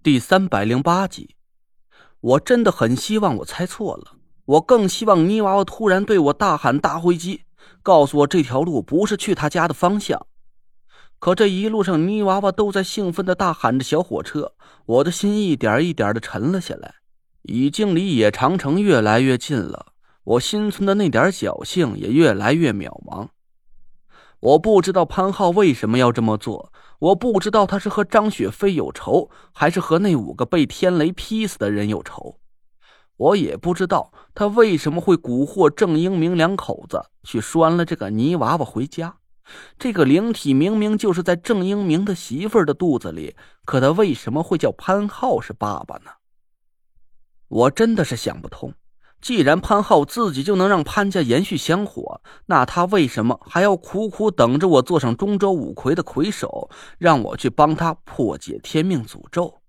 第三百零八集，我真的很希望我猜错了，我更希望泥娃娃突然对我大喊大回击，告诉我这条路不是去他家的方向。可这一路上，泥娃娃都在兴奋的大喊着“小火车”，我的心一点一点的沉了下来，已经离野长城越来越近了，我心存的那点侥幸也越来越渺茫。我不知道潘浩为什么要这么做。我不知道他是和张雪飞有仇，还是和那五个被天雷劈死的人有仇。我也不知道他为什么会蛊惑郑英明两口子去拴了这个泥娃娃回家。这个灵体明明就是在郑英明的媳妇儿的肚子里，可他为什么会叫潘浩是爸爸呢？我真的是想不通。既然潘浩自己就能让潘家延续香火，那他为什么还要苦苦等着我坐上中州五魁的魁首，让我去帮他破解天命诅咒？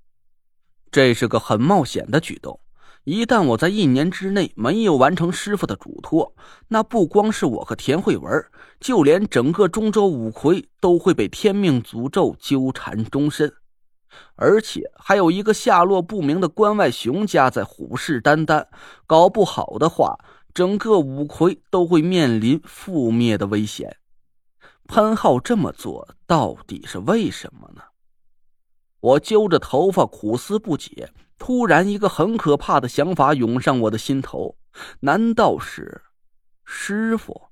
这是个很冒险的举动。一旦我在一年之内没有完成师傅的嘱托，那不光是我和田慧文，就连整个中州五魁都会被天命诅咒纠缠终身。而且还有一个下落不明的关外熊家在虎视眈眈，搞不好的话，整个五魁都会面临覆灭的危险。潘浩这么做到底是为什么呢？我揪着头发苦思不解，突然一个很可怕的想法涌上我的心头：难道是师傅？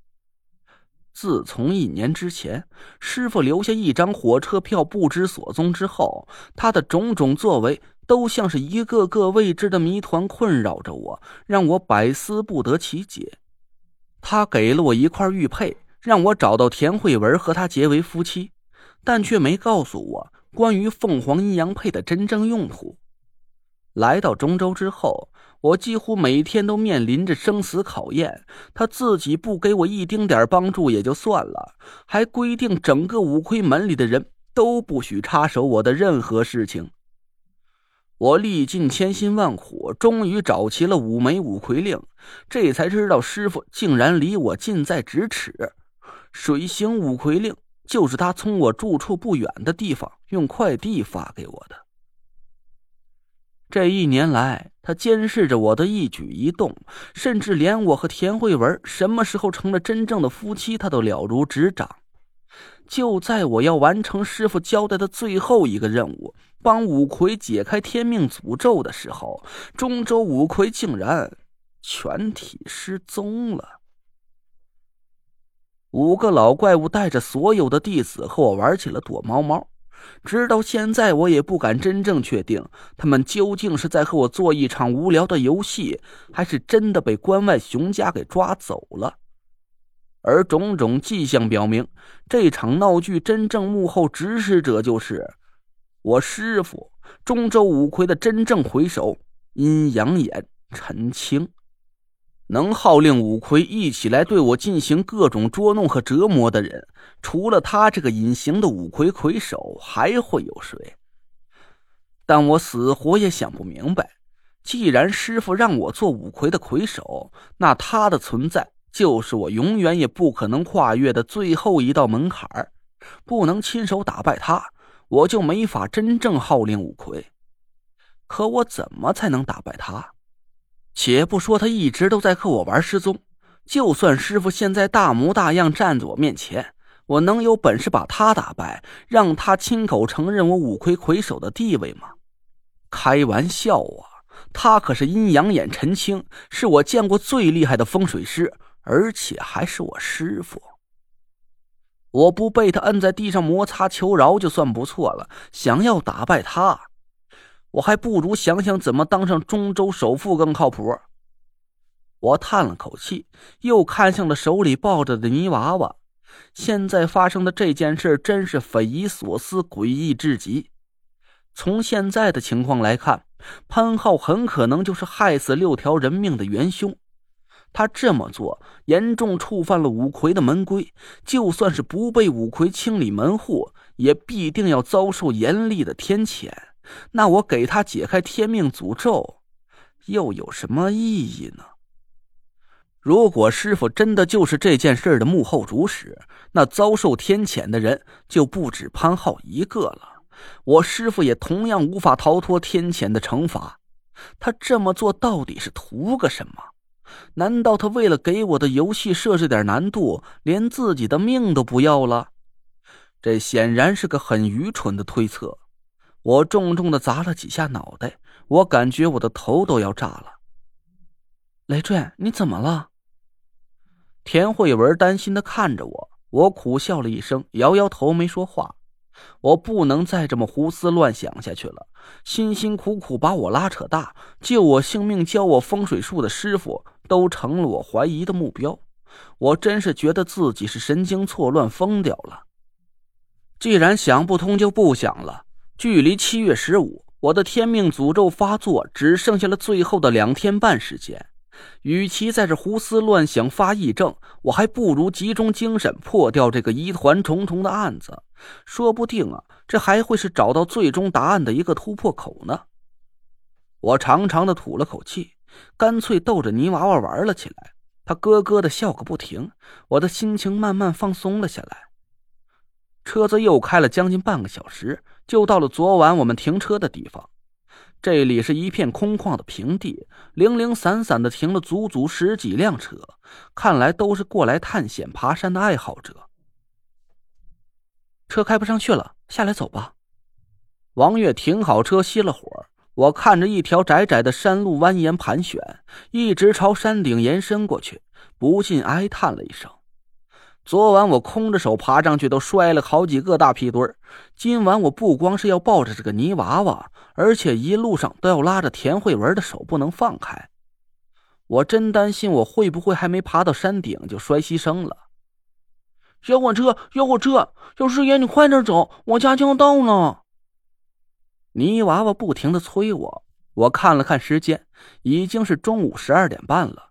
自从一年之前，师傅留下一张火车票不知所踪之后，他的种种作为都像是一个个未知的谜团困扰着我，让我百思不得其解。他给了我一块玉佩，让我找到田慧文和他结为夫妻，但却没告诉我关于凤凰阴阳佩的真正用途。来到中州之后。我几乎每天都面临着生死考验，他自己不给我一丁点帮助也就算了，还规定整个五魁门里的人都不许插手我的任何事情。我历尽千辛万苦，终于找齐了五枚五魁令，这才知道师傅竟然离我近在咫尺。水行五魁令就是他从我住处不远的地方用快递发给我的。这一年来，他监视着我的一举一动，甚至连我和田慧文什么时候成了真正的夫妻，他都了如指掌。就在我要完成师傅交代的最后一个任务，帮五魁解开天命诅咒的时候，中州五魁竟然全体失踪了。五个老怪物带着所有的弟子和我玩起了躲猫猫。直到现在，我也不敢真正确定他们究竟是在和我做一场无聊的游戏，还是真的被关外熊家给抓走了。而种种迹象表明，这场闹剧真正幕后指使者就是我师傅中州五魁的真正回首——阴阳眼陈青。能号令五魁一起来对我进行各种捉弄和折磨的人，除了他这个隐形的五魁魁首，还会有谁？但我死活也想不明白。既然师傅让我做五魁的魁首，那他的存在就是我永远也不可能跨越的最后一道门槛不能亲手打败他，我就没法真正号令五魁。可我怎么才能打败他？且不说他一直都在和我玩失踪，就算师傅现在大模大样站在我面前，我能有本事把他打败，让他亲口承认我五魁魁首的地位吗？开玩笑啊！他可是阴阳眼陈青，是我见过最厉害的风水师，而且还是我师傅。我不被他摁在地上摩擦求饶就算不错了，想要打败他。我还不如想想怎么当上中州首富更靠谱。我叹了口气，又看向了手里抱着的泥娃娃。现在发生的这件事真是匪夷所思、诡异至极。从现在的情况来看，潘浩很可能就是害死六条人命的元凶。他这么做严重触犯了五魁的门规，就算是不被五魁清理门户，也必定要遭受严厉的天谴。那我给他解开天命诅咒，又有什么意义呢？如果师傅真的就是这件事的幕后主使，那遭受天谴的人就不止潘浩一个了。我师傅也同样无法逃脱天谴的惩罚。他这么做到底是图个什么？难道他为了给我的游戏设置点难度，连自己的命都不要了？这显然是个很愚蠢的推测。我重重的砸了几下脑袋，我感觉我的头都要炸了。雷震，你怎么了？田慧文担心的看着我，我苦笑了一声，摇摇头，没说话。我不能再这么胡思乱想下去了。辛辛苦苦把我拉扯大、救我性命、教我风水术的师傅，都成了我怀疑的目标。我真是觉得自己是神经错乱、疯掉了。既然想不通，就不想了。距离七月十五，我的天命诅咒发作只剩下了最后的两天半时间。与其在这胡思乱想、发癔症，我还不如集中精神破掉这个疑团重重的案子。说不定啊，这还会是找到最终答案的一个突破口呢。我长长的吐了口气，干脆逗着泥娃娃玩了起来。他咯咯的笑个不停，我的心情慢慢放松了下来。车子又开了将近半个小时，就到了昨晚我们停车的地方。这里是一片空旷的平地，零零散散的停了足足十几辆车，看来都是过来探险、爬山的爱好者。车开不上去了，下来走吧。王月停好车，熄了火。我看着一条窄窄的山路蜿蜒盘旋，一直朝山顶延伸过去，不禁哀叹了一声。昨晚我空着手爬上去，都摔了好几个大屁墩儿。今晚我不光是要抱着这个泥娃娃，而且一路上都要拉着田慧文的手，不能放开。我真担心我会不会还没爬到山顶就摔牺牲了。小火车，小火车，小师爷，你快点走，我家就要到了。泥娃娃不停的催我。我看了看时间，已经是中午十二点半了。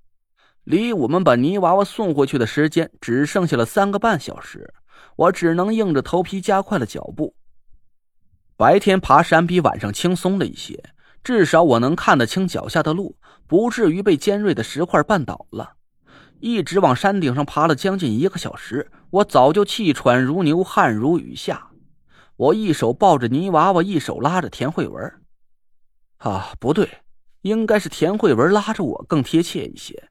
离我们把泥娃娃送回去的时间只剩下了三个半小时，我只能硬着头皮加快了脚步。白天爬山比晚上轻松了一些，至少我能看得清脚下的路，不至于被尖锐的石块绊倒了。一直往山顶上爬了将近一个小时，我早就气喘如牛，汗如雨下。我一手抱着泥娃娃，一手拉着田慧文。啊，不对，应该是田慧文拉着我更贴切一些。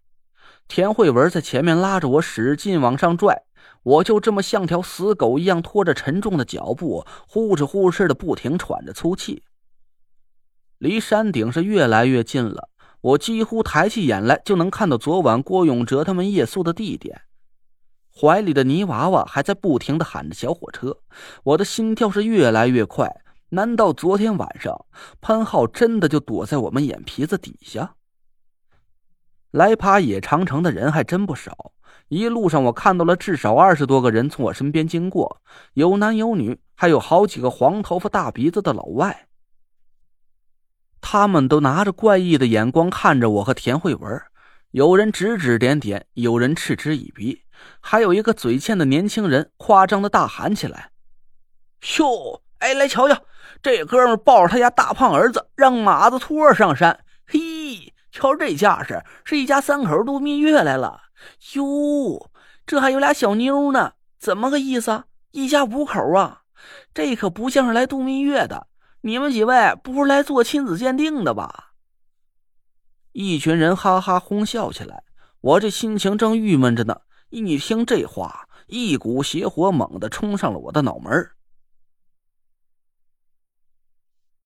田慧文在前面拉着我，使劲往上拽，我就这么像条死狗一样拖着沉重的脚步，呼哧呼哧的不停喘着粗气。离山顶是越来越近了，我几乎抬起眼来就能看到昨晚郭永哲他们夜宿的地点。怀里的泥娃娃还在不停的喊着“小火车”，我的心跳是越来越快。难道昨天晚上潘浩真的就躲在我们眼皮子底下？来爬野长城的人还真不少，一路上我看到了至少二十多个人从我身边经过，有男有女，还有好几个黄头发大鼻子的老外。他们都拿着怪异的眼光看着我和田慧文，有人指指点点，有人嗤之以鼻，还有一个嘴欠的年轻人夸张的大喊起来：“哟，哎，来瞧瞧，这哥们抱着他家大胖儿子，让马子托上山，！”瞧这架势，是一家三口度蜜月来了。哟，这还有俩小妞呢，怎么个意思？一家五口啊，这可不像是来度蜜月的。你们几位不是来做亲子鉴定的吧？一群人哈哈哄笑起来。我这心情正郁闷着呢，一听这话，一股邪火猛地冲上了我的脑门